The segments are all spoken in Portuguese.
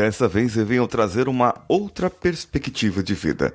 Dessa vez venho trazer uma outra perspectiva de vida.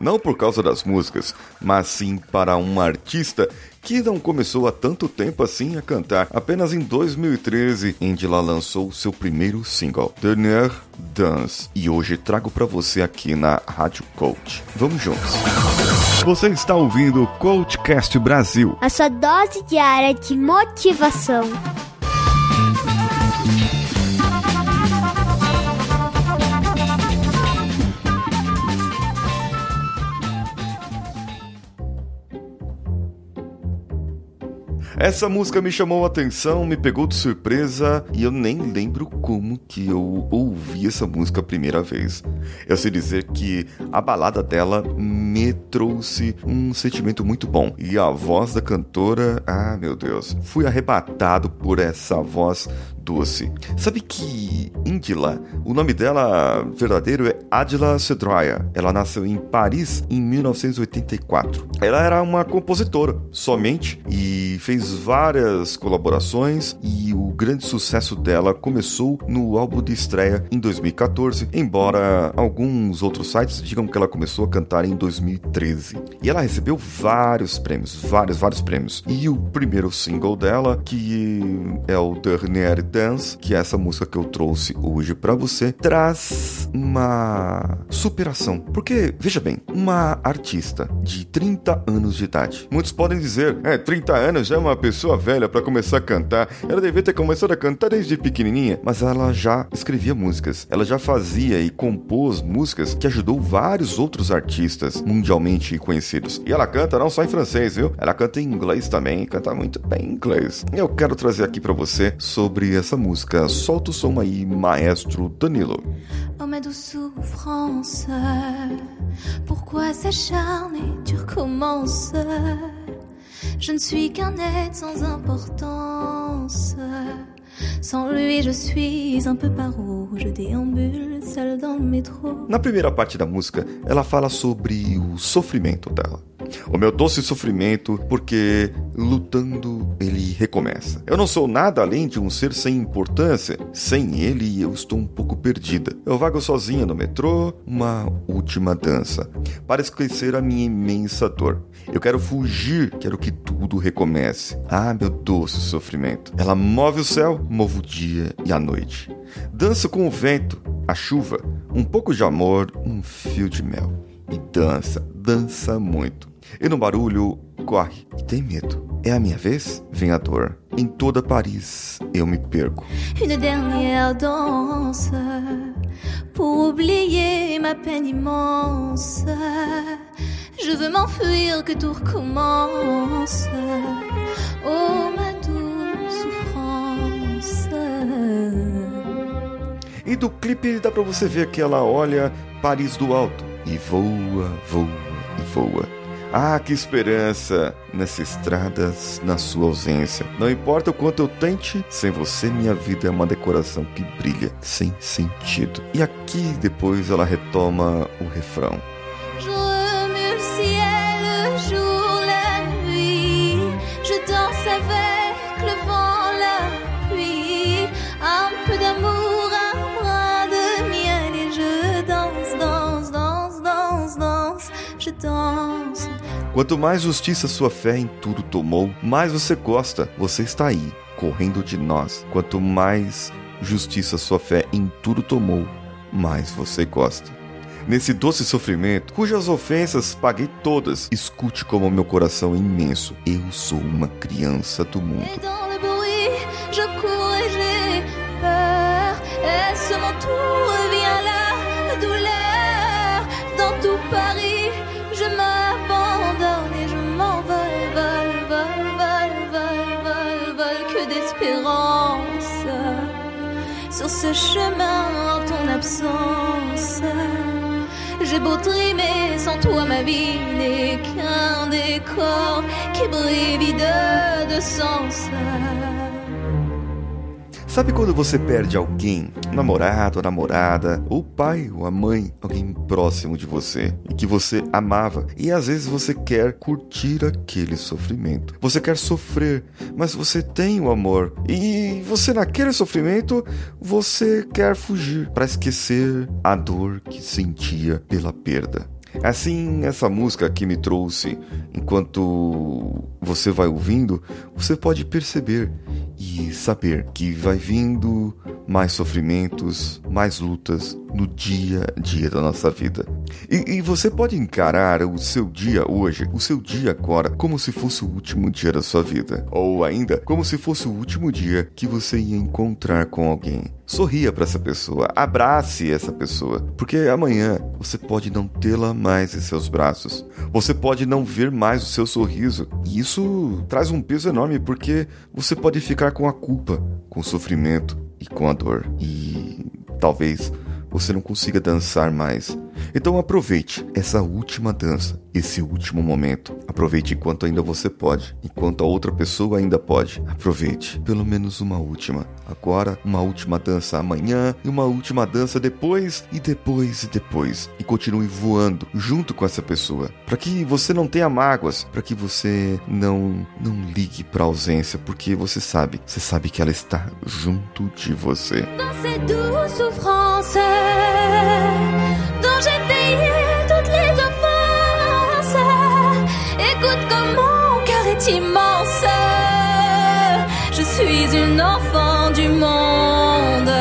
Não por causa das músicas, mas sim para um artista que não começou há tanto tempo assim a cantar. Apenas em 2013, Angela lançou seu primeiro single, Dernier Dance, e hoje trago para você aqui na Rádio Coach. Vamos juntos. Você está ouvindo o Coachcast Brasil, a sua dose diária de motivação. Essa música me chamou a atenção, me pegou de surpresa e eu nem lembro como que eu ouvi essa música a primeira vez. Eu sei dizer que a balada dela me trouxe um sentimento muito bom e a voz da cantora, ah meu Deus, fui arrebatado por essa voz doce. Sabe que Indila, o nome dela verdadeiro é Adila Sedroya. Ela nasceu em Paris em 1984. Ela era uma compositora somente e fez várias colaborações e o grande sucesso dela começou no álbum de estreia em 2014, embora alguns outros sites digam que ela começou a cantar em 2013. E ela recebeu vários prêmios, vários, vários prêmios. E o primeiro single dela, que é o Dernier Dance, que é essa música que eu trouxe hoje para você, traz uma superação. Porque, veja bem, uma artista de 30 anos de idade. Muitos podem dizer, é, 30 anos já é uma pessoa velha para começar a cantar. Ela devia ter começado a cantar desde pequenininha, mas ela já escrevia músicas. Ela já fazia e compôs músicas que ajudou vários outros artistas mundialmente conhecidos. E ela canta não só em francês, viu? Ela canta em inglês também, canta muito bem em inglês. Eu quero trazer aqui para você sobre essa música. Solta o som aí, maestro Danilo. Douce souffrance, pourquoi s'acharner, tu recommences Je ne suis qu'un être sans importance. Na primeira parte da música, ela fala sobre o sofrimento dela. O meu doce sofrimento, porque lutando ele recomeça. Eu não sou nada além de um ser sem importância. Sem ele, eu estou um pouco perdida. Eu vago sozinha no metrô, uma última dança, para esquecer a minha imensa dor. Eu quero fugir, quero que tudo recomece. Ah, meu doce sofrimento. Ela move o céu, move o dia e a noite. Dança com o vento, a chuva, um pouco de amor, um fio de mel. E dança, dança muito. E no barulho, corre e tem medo. É a minha vez? Vem a dor. Em toda Paris eu me perco. Une dernière danse pour oublier ma peine immense. Je veux m'enfuir, que tout recommence. Oh, ma douce souffrance. E do clipe dá pra você ver que ela olha Paris do alto e voa, voa e voa. Ah, que esperança nessas estradas, na sua ausência. Não importa o quanto eu tente, sem você minha vida é uma decoração que brilha sem sentido. E aqui depois ela retoma o refrão. Quanto mais justiça sua fé em tudo tomou, mais você gosta. Você está aí, correndo de nós. Quanto mais justiça sua fé em tudo tomou, mais você gosta. Nesse doce sofrimento, cujas ofensas paguei todas, escute como meu coração é imenso. Eu sou uma criança do mundo. Et chemin, en ton absence. J'ai beau trimer, sans toi ma vie n'est qu'un décor qui brille vide de sens. Sabe quando você perde alguém, um namorado, namorada, ou o pai ou a mãe, alguém próximo de você e que você amava, e às vezes você quer curtir aquele sofrimento. Você quer sofrer, mas você tem o amor e você naquele sofrimento você quer fugir para esquecer a dor que sentia pela perda. Assim, essa música que me trouxe, enquanto você vai ouvindo, você pode perceber e saber que vai vindo mais sofrimentos, mais lutas no dia a dia da nossa vida. E, e, você pode encarar o seu dia hoje, o seu dia agora, como se fosse o último dia da sua vida. Ou ainda, como se fosse o último dia que você ia encontrar com alguém. Sorria para essa pessoa, abrace essa pessoa, porque amanhã você pode não tê-la mais em seus braços. Você pode não ver mais o seu sorriso. E isso traz um peso enorme porque você pode ficar com a culpa, com o sofrimento e com a dor. E talvez você não consiga dançar mais. Então aproveite essa última dança, esse último momento. Aproveite enquanto ainda você pode, enquanto a outra pessoa ainda pode. Aproveite pelo menos uma última. Agora, uma última dança amanhã e uma última dança depois e depois e depois. E continue voando junto com essa pessoa, para que você não tenha mágoas, para que você não não ligue para ausência, porque você sabe, você sabe que ela está junto de você. Dont j'ai payé toutes les offenses. Écoute comme mon cœur est immense. Je suis une enfant du monde.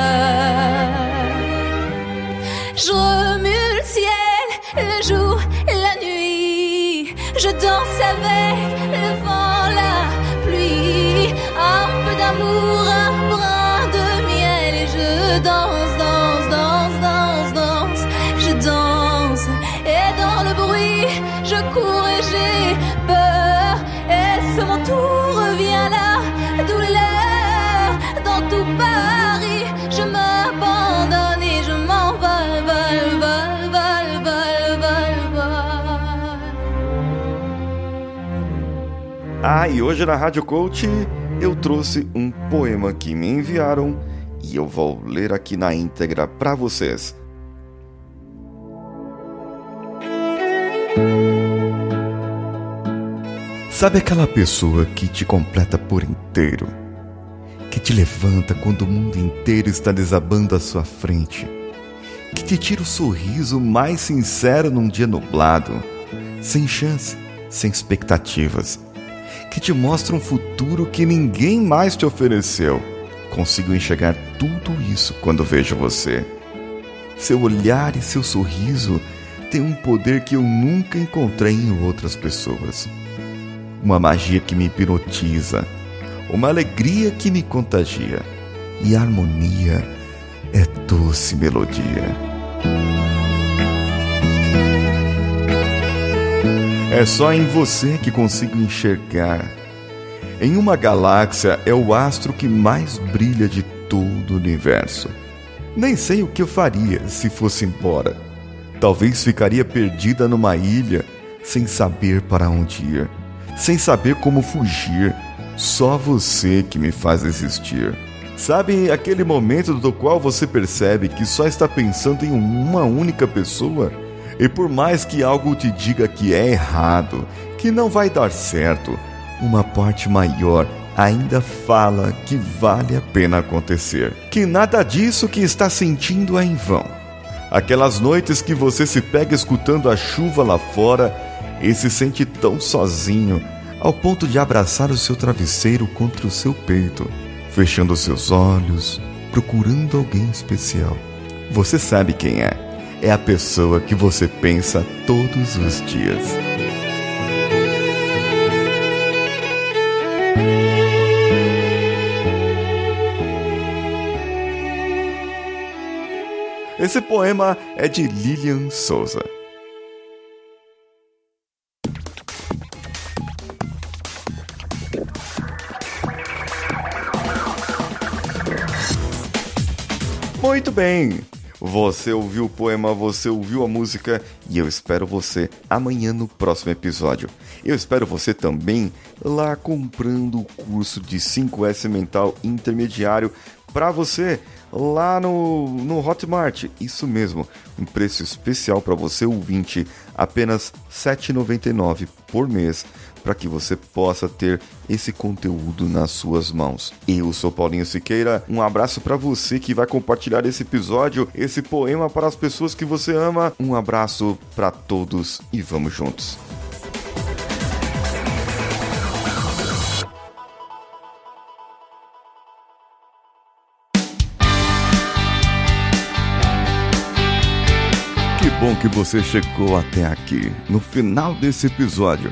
Je remue le ciel, le jour, la nuit. Je danse avec le vent, la pluie. Un peu d'amour, un brin de miel et je danse, danse, Ah, e hoje na Rádio Coach eu trouxe um poema que me enviaram e eu vou ler aqui na íntegra para vocês. Sabe aquela pessoa que te completa por inteiro? Que te levanta quando o mundo inteiro está desabando à sua frente? Que te tira o sorriso mais sincero num dia nublado? Sem chance, sem expectativas. Que te mostra um futuro que ninguém mais te ofereceu? Consigo enxergar tudo isso quando vejo você. Seu olhar e seu sorriso têm um poder que eu nunca encontrei em outras pessoas uma magia que me hipnotiza, uma alegria que me contagia, e a harmonia é doce melodia. É só em você que consigo enxergar. Em uma galáxia é o astro que mais brilha de todo o universo. Nem sei o que eu faria se fosse embora. Talvez ficaria perdida numa ilha sem saber para onde ir sem saber como fugir. Só você que me faz existir. Sabe aquele momento do qual você percebe que só está pensando em uma única pessoa? E por mais que algo te diga que é errado, que não vai dar certo, uma parte maior ainda fala que vale a pena acontecer. Que nada disso que está sentindo é em vão. Aquelas noites que você se pega escutando a chuva lá fora e se sente tão sozinho ao ponto de abraçar o seu travesseiro contra o seu peito, fechando seus olhos, procurando alguém especial. Você sabe quem é? É a pessoa que você pensa todos os dias. Esse poema é de Lilian Souza. Muito bem! Você ouviu o poema, você ouviu a música e eu espero você amanhã no próximo episódio. Eu espero você também lá comprando o curso de 5S Mental Intermediário para você lá no, no Hotmart. Isso mesmo, um preço especial para você ouvinte, apenas R$ 7,99 por mês para que você possa ter esse conteúdo nas suas mãos. Eu sou Paulinho Siqueira, um abraço para você que vai compartilhar esse episódio, esse poema para as pessoas que você ama. Um abraço para todos e vamos juntos. Que bom que você chegou até aqui. No final desse episódio,